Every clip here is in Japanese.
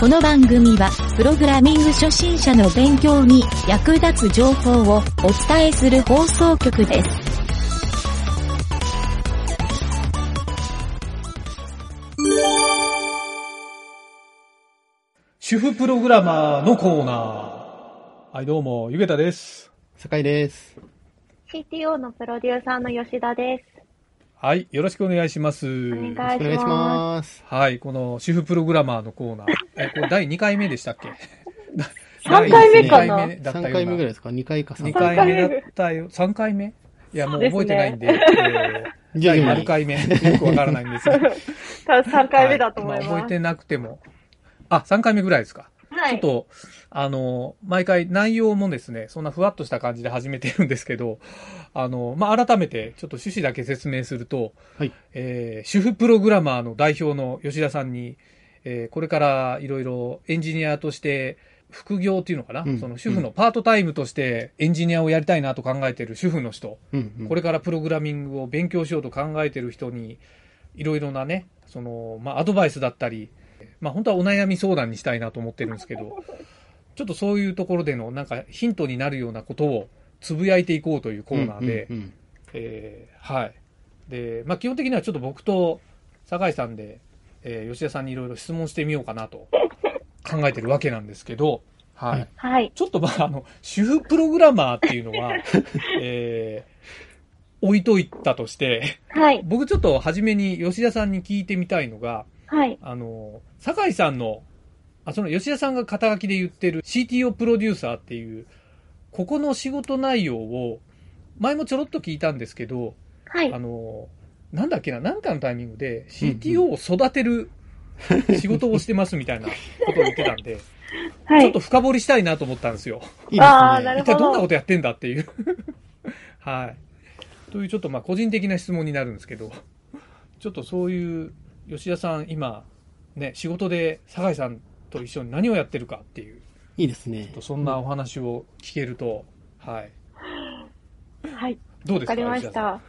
この番組は、プログラミング初心者の勉強に役立つ情報をお伝えする放送局です。主婦プログラマーのコーナー。はい、どうも、ゆげたです。酒井です。CTO のプロデューサーの吉田です。はい、よろしくお願いします。お願いします。お願いします。はい、この主婦プログラマーのコーナー。え、これ第2回目でしたっけ？3回目か第な二回目だったような3回目ぐらいですか ?2 回か3 2回。回目だったよ。3回目？いや、もう覚えてないんで、えー第何回目よくわからないんですが。多分3回目だと思いはます。覚えてなくても。あ、3回目ぐらいですか？はい。ちょっと、あの、毎回内容もですね、そんなふわっとした感じで始めてるんですけど、あの、まあ、改めてちょっと趣旨だけ説明すると、はい。えー主婦プログラマーの代表の吉田さんに、えーこれからいろいろエンジニアとして、副業っていうのかな、うん。その主婦のパートタイムとしてエンジニアをやりたいなと考えてる主婦の人、うんうん。これからプログラミングを勉強しようと考えてる人に、いろいろなね、その、まあ、アドバイスだったり、まあ、本当はお悩み相談にしたいなと思ってるんですけど、ちょっとそういうところでの、なんかヒントになるようなことをつぶやいていこうというコーナーで、うんうんえーはい。で、まあ、基本的にはちょっと僕と酒井さんで、えー吉田さんにいろいろ質問してみようかなと考えてるわけなんですけど、はい。はいはい。ちょっとまあ、あの、主婦プログラマーっていうのは、えー置いといたとして、はい。僕ちょっと初めに吉田さんに聞いてみたいのが、はい。あの、酒井さんの、あ、その吉田さんが肩書きで言ってる CTO プロデューサーっていう、ここの仕事内容を、前もちょろっと聞いたんですけど、はいあ。の、なんだっけな、なんかのタイミングで CTO を育てる仕事をしてますみたいなことを言ってたんで、はいちょっと。深掘りしたいなと思ったんですよ。いいですね。あーなる一体どんなことやってんだっていう。はい。というちょっとまあ個人的な質問になるんですけど、ちょっとそういう吉田さん今、ね、仕事で酒井さんと一緒に何をやってるかっていう、いいですねちょっ。とそんなお話を聞けると、はい。はい。どうですかわかりました。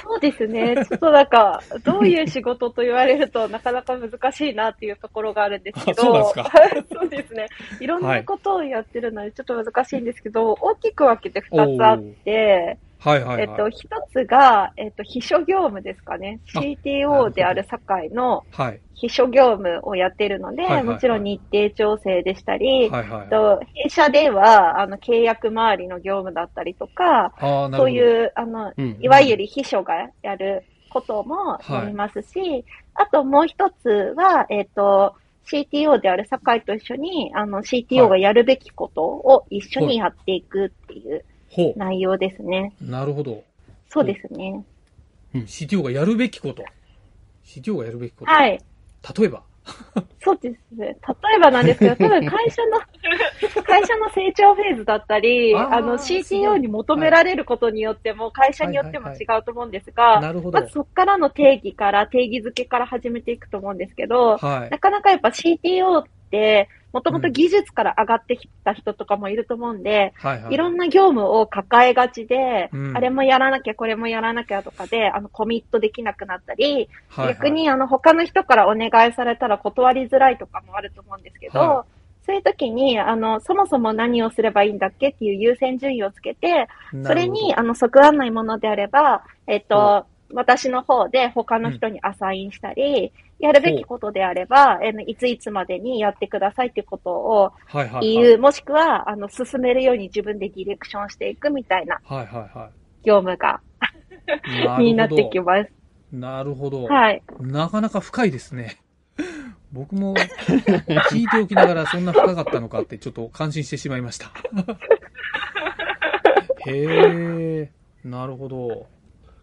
そうですね。ちょっとなんか、どういう仕事と言われるとなかなか難しいなっていうところがあるんですけど。あそうですか？そうですね。いろんなことをやってるのでちょっと難しいんですけど、大きく分けて2つあって、はいはいはい。えっと、一つが、えっと、秘書業務ですかね。あ CTO である堺のはい。秘書業務をやってるので、はいはいはいもちろん日程調整でしたり、はいはいはい。と弊社では、あの、契約周りの業務だったりとか。そういう、あの、うんいわゆる秘書がやることもやりますし、あともう一つは、えっ、と、CTO である堺と一緒に、あの、CTO がやるべきことを一緒にやっていくっていうほ内容ですね。う。なるほど。そうですね。CTO がやるべきこと。CTO がやるべきこと。はい。例えば。そうですね。例えばなんですけど、多分会社の、会社の成長フェーズだったり、あーあの、CTO いに求められることによっても、会社によっても違うと思うんですが、なるほどま。ずそこからの定義から、定義づけから始めていくと思うんですけど、はいな。かなかやっぱ CTO って、もともと技術から上がってきた人とかもいると思うんで、はいはい。いろんな業務を抱えがちで、うん。あれもやらなきゃ、これもやらなきゃとかで、あの、コミットできなくなったり、はいはい。逆にあの他の人からお願いされたら断りづらいとかもあると思うんですけど、はそういう時に、あの、そもそも何をすればいいんだっけっていう優先順位をつけて、それに、あの、即案内ものであれば、えっと、私の方で他の人にアサインしたり、やるべきことであれば、えのいついつまでにやってくださいっていうことをはいはいはい。言う、もしくは、あの、進めるように自分でディレクションしていくみたいなはいはいは業務が、になってきます。なるほど。はい。なかなか深いですね。僕も聞いておきながらそんな深かったのかってちょっと感心してしまいました。へえ、なるほど。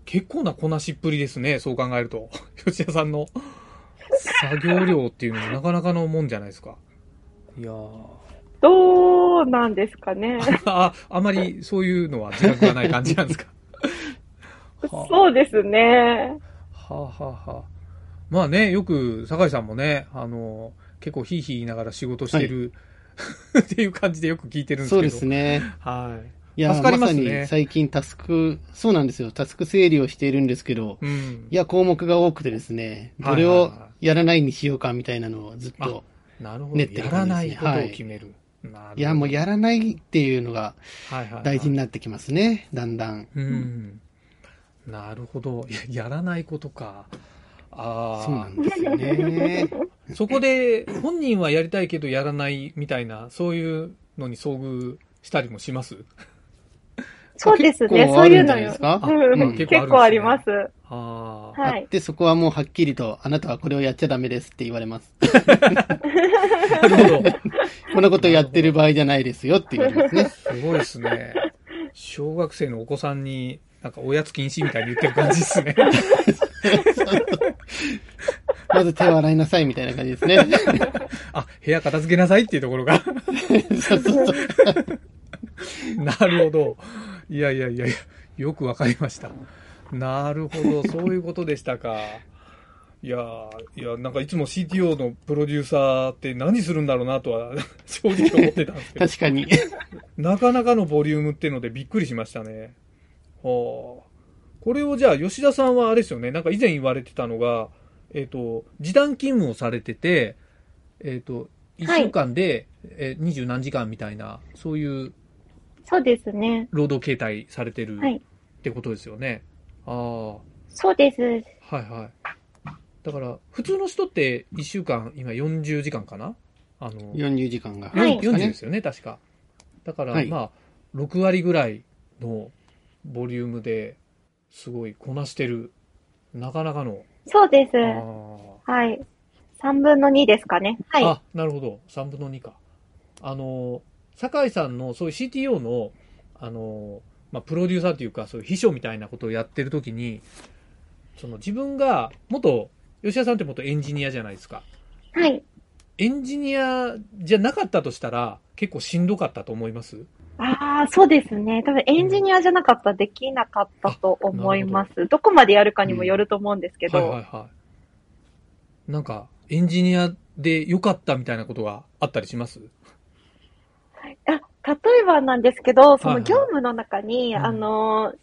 結構なこなしっぷりですね、そう考えると。吉田さんの。作業量っていうのもなかなかのもんじゃないですか。いやー。どうなんですかね。あ、あまりそういうのは自覚がない感じなんですか。は そうですね。あ、はあ、はあ、はあ。まあね、よく、酒井さんもね、あの、結構ヒーヒー言いながら仕事してる、っていう感じでよく聞いてるんですけど。そうですね。はい。いや、助かりますねまさに最近タスク、そうなんですよ。タスク整理をしているんですけど、うん。いや、項目が多くてですね、はいどれをはいはやらないにしようかみたいなのをずっと、なるほど。練ってるやら感ないことを決める。なるほどいや、もうやらないっていうのがはいはいはい大事になってきますね、だんだん。うん。なるほど。やらないことか。ああ。そうなんですよね。そこで、本人はやりたいけどやらないみたいな、そういうのに遭遇したりもします？そうですね。そういうんのよ結構あります。ああ。はい。で、そこはもうはっきりと、あなたはこれをやっちゃダメですって言われます。なるほど。こんなことやってる場合じゃないですよって言われますね。すごいですね。小学生のお子さんに、なんかおやつ禁止みたいに言ってる感じですね。まず手を洗いなさいみたいな感じですね。あ、部屋片付けなさいっていうところが。なるほど。いやいやいやいや、よくわかりました。なるほど、そういうことでしたか。いやーいや、なんかいつも CTO のプロデューサーって何するんだろうなとは 正直思ってたんですけど、確かに。なかなかのボリュームっていうのでびっくりしましたね。はあ。これをじゃあ吉田さんはあれですよね、なんか以前言われてたのが、えっ、と、時短勤務をされてて、えっ、と、1はい週間で、えー二十何時間みたいな、そういうそうですね。労働形態されてるはいってことですよね。ああ、はそうです。いはい。だから、普通の人って1週間、今40時間かな？あの、40時間が。はい40ですよね、確か。だから、はいまあ、6割ぐらいのボリュームですごいこなしてる、なかなかの。そうです。あはい。3分の2ですかね。ーはい。あ、なるほど。3分の2か。あの、酒井さんのそういう CTO の、あの、まあ、プロデューサーというか、そういう秘書みたいなことをやってるときに、その自分が、元、吉田さんって元エンジニアじゃないですか。はい。エンジニアじゃなかったとしたら、結構しんどかったと思います？ああ、そうですね。多分エンジニアじゃなかったらできなかったと思います。どこまでやるかにもよると思うんですけど。はいはいはい。なんか、エンジニアで良かったみたいなことがあったりします？あ例えばなんですけど、そはいはい。の業務の中に、うん。あの、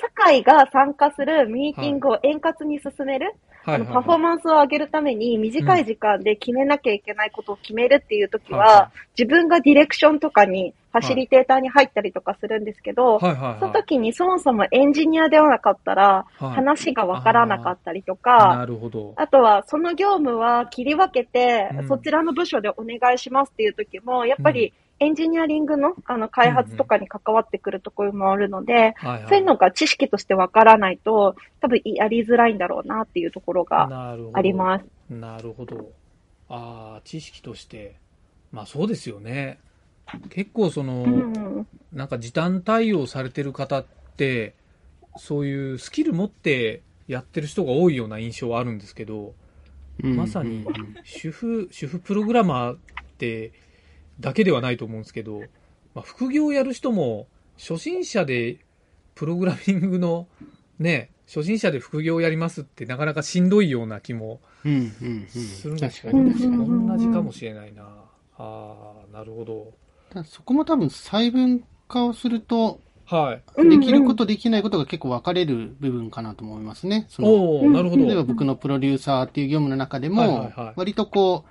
社会が参加するミーティングを円滑に進める、あのパフォーマンスを上げるために短い時間で決めなきゃいけないことを決めるっていうときは、はいは自分がディレクションとかに、ファシリテーターに入ったりとかするんですけど、はい。はいはい。その時にそもそもエンジニアではなかったら、はい。話がわからなかったりとか、なるほど。あとは、その業務は切り分けて、うん。そちらの部署でお願いしますっていう時も、やっぱりエンジニアリングのあの開発とかに関わってくるところもあるので、はいはい、そういうのが知識としてわからないと、多分やりづらいんだろうなっていうところがなるほどあります。なるほど。ああ、知識として。まあそうですよね。結構その、うん、なんか時短対応されてる方って、そういうスキル持ってやってる人が多いような印象はあるんですけど、うんまさにうんうん主婦、主婦プログラマーってだけではないと思うんですけど、まあ、副業をやる人も初心者でプログラミングのね、初心者で副業をやりますってなかなかしんどいような気もうんうんうん。するんです確かに確かに。うん同じかもしれないな。ああ、なるほど。そこも多分細分化をすると、はい。うんできることできないことが結構分かれる部分かなと思いますね。そのおおなるほど。例えば僕のプロデューサーっていう業務の中でもはいはいはい、割とこう、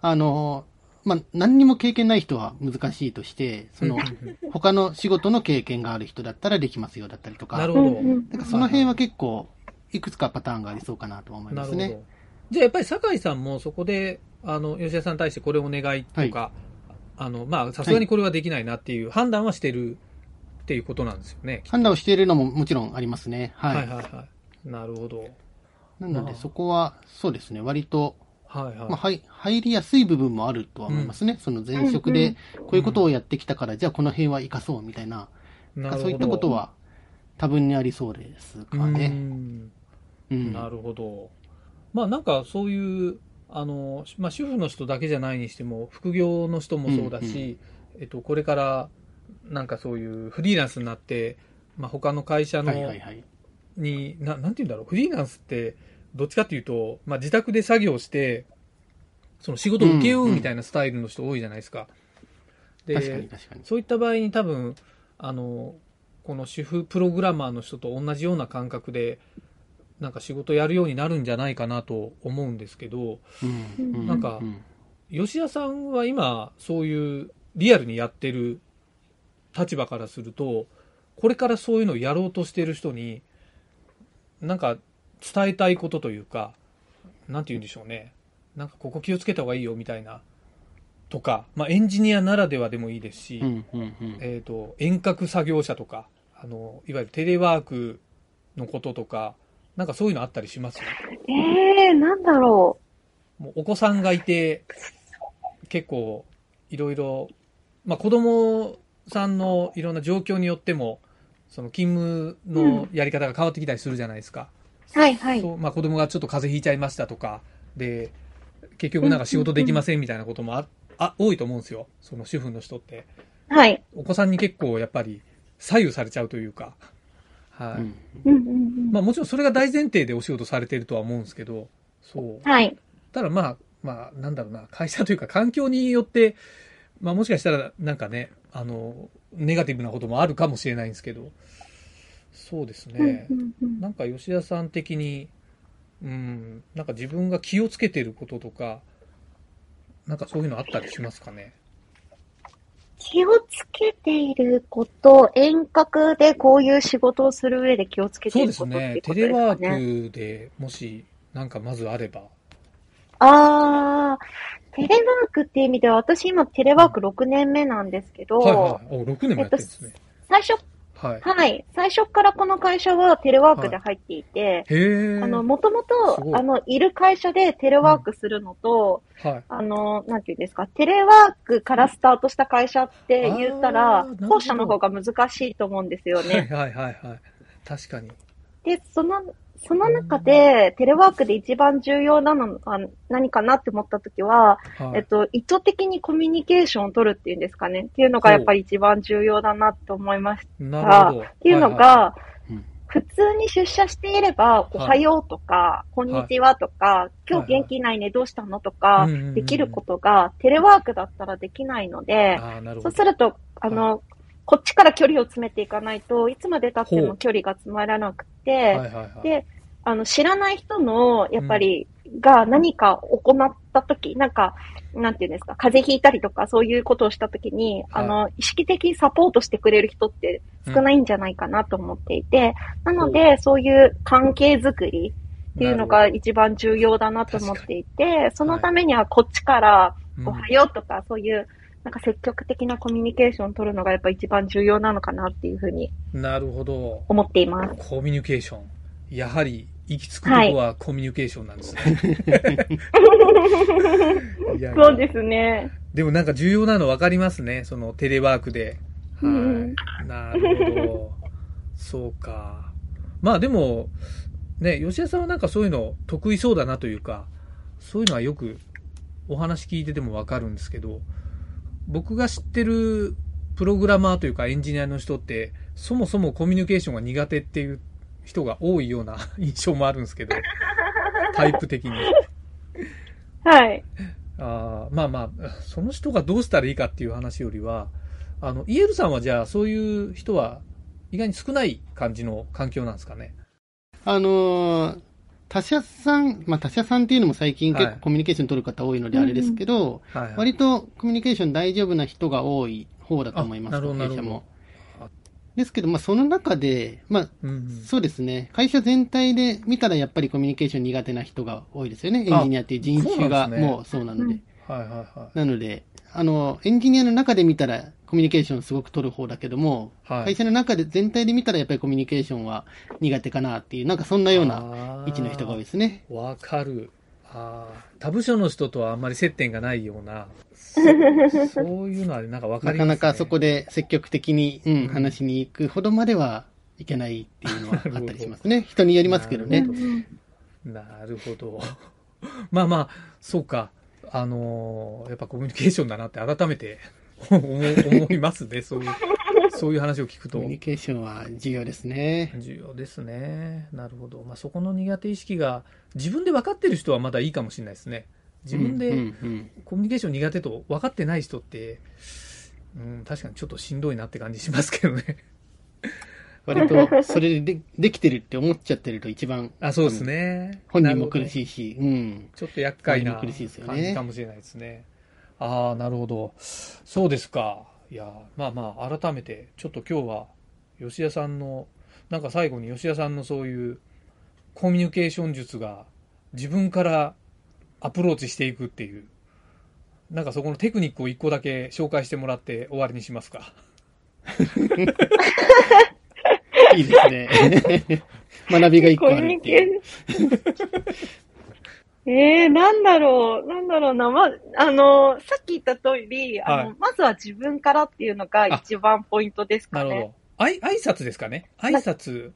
あの、まあ、何にも経験ない人は難しいとして、その他の仕事の経験がある人だったらできますよだったりとか、なるほど。うんうんなんかその辺は結構、いくつかパターンがありそうかなとは思いますね。なるほど。じゃあやっぱり酒井さんもそこで、あの、吉田さんに対してこれお願いとか、あの、まあ、さすがにこれはできないなっていう判断はしてるっていうことなんですよね。判断をしているのももちろんありますね。はい。はいはいはい。なるほど。なのでまあそこは、そうですね、割と、はいはい。まあ、はい入りやすい部分もあるとは思いますね。その前職でこういうことをやってきたから、じゃあこの辺は活かそうみたいな、なるほど。そういったことは多分にありそうですかうね。んうん。なるほど。まあなんかそういう、あの、まあ主婦の人だけじゃないにしても、副業の人もそうだし、えっと、これから、なんかそういうフリーランスになって、まあ他の会社の、はいはいはい。に、ななんて言うんだろう、フリーランスって、どっちかっていうと、まあ自宅で作業して、その仕事を請け負うみたいなスタイルの人多いじゃないですか。で、確かに確かに。そういった場合に多分、あの、この主婦プログラマーの人と同じような感覚で、なんか仕事やるようになるんじゃないかなと思うんですけど、うんうなんかうん吉田さんは今、そういうリアルにやってる立場からすると、これからそういうのをやろうとしてる人に、なんか伝えたいことというか、なんて言うんでしょうね。なんかここ気をつけた方がいいよみたいな、とか、まあエンジニアならではでもいいですし、うんうんうんえっ、と、遠隔作業者とか、あの、いわゆるテレワークのこととか、なんかそういうのあったりします？ええー、なんだろもうお子さんがいて、結構、いろいろ、まあ子供さんのいろんな状況によっても、その勤務のやり方が変わってきたりするじゃないですか。う。はいはい。そうまあ子供がちょっと風邪ひいちゃいましたとか、で、結局なんか仕事できませんみたいなこともあ、あ多いと思うんですよ。その主婦の人って。はい。お子さんに結構やっぱり左右されちゃうというか。はい。うんうんうんうん。まあもちろんそれが大前提でお仕事されてるとは思うんですけど、そう。はい。ただまあ、まあ、なんだろうな、会社というか環境によって、まあもしかしたらなんかね、あの、ネガティブなこともあるかもしれないんですけど、そうですねう。んうんうんなんか吉田さん的に、うん、なんか自分が気をつけてることとか、なんかそういうのあったりしますかね？気をつけていること、遠隔でこういう仕事をする上で気をつけてそいうるですねことっていう。こテレワ。ークでもし、なんかまずあれば。あー、テレワークっていう意味では、私今テレワーク6年目なんですけど、はいはい。お、6年もやってるんですね。最初、はい。はい、最初からこの会社はテレワークで入っていて、へえ。あの、もともと、あの、いる会社でテレワークするのと、はい。あの、なんていうんですか、テレワークからスタートした会社って言ったあら後者の方が難しいと思うんですよね。はいはいはいはい。確かに。で、その、その中で、テレワークで一番重要なのは何かなって思ったときは、はい。えっと、意図的にコミュニケーションを取るっていうんですかね。っていうのがやっぱり一番重要だなと思いました。なるほど。っていうのはがうん、普通に出社していれば、おはようとか、こんにちはとか、今日元気ないね、どうしたのとかできることが、テレワークだったらできないのいでそうど。すると、あの、こっちから距離を詰めていかないといつまで経っても距離が詰まらなくて、はいはいはい。で、あの、知らない人の、やっぱり、が何か行ったとき、なんか、なんていうんですか、風邪ひいたりとか、そういうことをしたときに、はい。あの、意識的にサポートしてくれる人って少ないんじゃないかなと思っていて、なので、そういう関係づくりっていうのが一番重要だなと思っていて、そのためにはこっちから、うん。おはようとか、そういう、なんか積極的なコミュニケーションを取るのがやっぱ一番重要なのかなっていうふうになるほど。思っています。コミュニケーション。やはり、行き着くとこはコミュニケーションなんですね。いやいやそうですね。でもなんか重要なの分かりますね。そのテレワークで。はうんい。なるほど。そうか。まあでも、ね、吉田さんはなんかそういうの得意そうだなというか、そういうのはよくお話聞いてても分かるんですけど、僕が知ってるプログラマーというかエンジニアの人って、そもそもコミュニケーションが苦手っていう人が多いような 印象もあるんですけど、タイプ的に。はい。あーまあまあ、その人がどうしたらいいかっていう話よりは、あの、イエルさんはじゃあそういう人は意外に少ない感じの環境なんですかね？あのー他社さん、まあ他社さんっていうのも最近結はい構コミュニケーション取る方多いのであれですけど、はい、はい。割とコミュニケーション大丈夫な人が多い方だと思います、あなるほど弊社もですけど、まあその中で、まあうんうん、そうですね。会社全体で見たらやっぱりコミュニケーション苦手な人が多いですよね。エンジニアっていう人種がもうそうなので。はいはいはなので、あの、エンジニアの中で見たらコミュニケーションすごく取る方だけども、はい会社の中で全体で見たらやっぱりコミュニケーションは苦手かなっていう、なんかそんなようなな位置の人が多いですね。わかる。ああ、他部署の人とはあんまり接点がないような、そ そういうのはなんかわかなります、ね。かなかそこで積極的に、うん、うん話しに行くほどまではいけないっていうのはあったりしますね。人によりますけどねなる。ほどなるほど。まあまあ、そうか。あのーやっぱコミュニケーションだなって改めて思思いますね。そういう、そういう話を聞くとコミュ。ニケーションは重要ですね。重要ですね。なるほど。まあ、そこの苦手意識が自分で分かってる人はまだいいかもしれないですね。自分うんでうんコミュニケーション苦手と分かってない人って、うん、確かにちょっとしんどいなって感じしますけどね。割と、それででできてるって思っちゃってると一番、あ、そうですね。本人も苦い。しいし、うん。ちょっと厄介な感ねじかもしれないですね。ああ、なるほど。そうですか。いや、まあまあ、改めて、ちょっと今日は、吉田さんの、なんか最後に吉田さんのそういうコミュニケーション術が自分からアプローチしていくっていう、なんかそこのテクニックを一個だけ紹介してもらって終わりにしますか。いいですね。学びが一個コミュニあるっていう。ケーション。えー、なんだろう、なんだろうな。ま、あの、さっき言った通り、あの、はいまずは自分からっていうのが一番ポイントですかね。なるほど。あい、挨拶ですかね挨拶。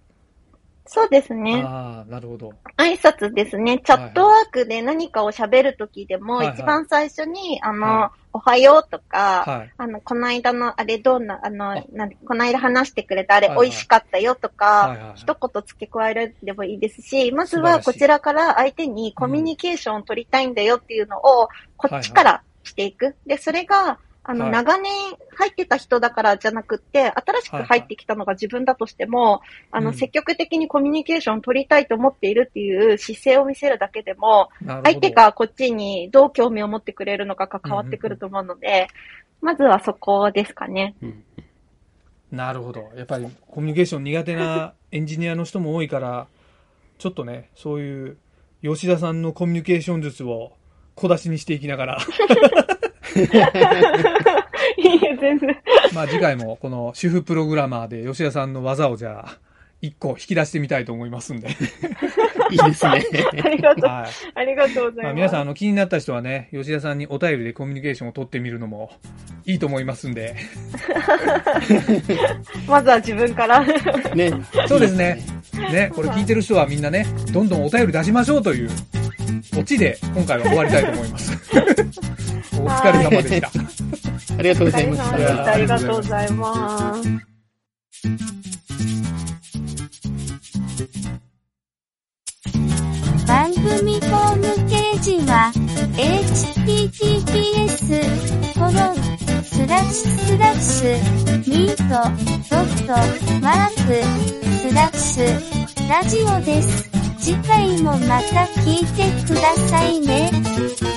そうですね。ああ、なるほど。挨拶ですね。チャットワークで何かを喋るときでも、はいはい一番最初に、あの、はおはようとか、はい。あの、この間のあれどんな、あのあ、なんこの間話してくれたあれ美味しかったよとか、はいはい一言付け加えられればいいですし、まずはこちらから相手にコミュニケーションを取りたいんだよっていうのを、こっちからしていく。で、それが、あの、はい長年入ってた人だからじゃなくって、新しく入ってきたのが自分だとしても、あの、うん積極的にコミュニケーションを取りたいと思っているっていう姿勢を見せるだけでも。相手がこっちにどう興味を持ってくれるのかが変わってくると思うので、まずはそこですかね。うんなるほど。やっぱりコミュニケーション苦手なエンジニアの人も多いから、ちょっとね、そういう吉田さんのコミュニケーション術を小出しにしていきながら、いや、全然。まあ次回もこの主婦プログラマーで吉田さんの技をじゃあ、一個引き出してみたいと思いますんで。いいですね。ありがとう。はい。ありがとうございます。まあ皆さん、あの、気になった人はね、吉田さんにお便りでコミュニケーションを取ってみるのもいいと思いますんで。まずは自分から。ね。そうですね。ね、これ聞いてる人はみんなね、どんどんお便り出しましょうという、オチで今回は終わりたいと思います。お疲れ様でした。ありがとうございまあす。りがとうございます。番組ホームページは、https, コロン、スラッシュスラッシュ、ミート、ドット、マーク、スラッシュ、ラジオです。次回もまた聞いてくださいね。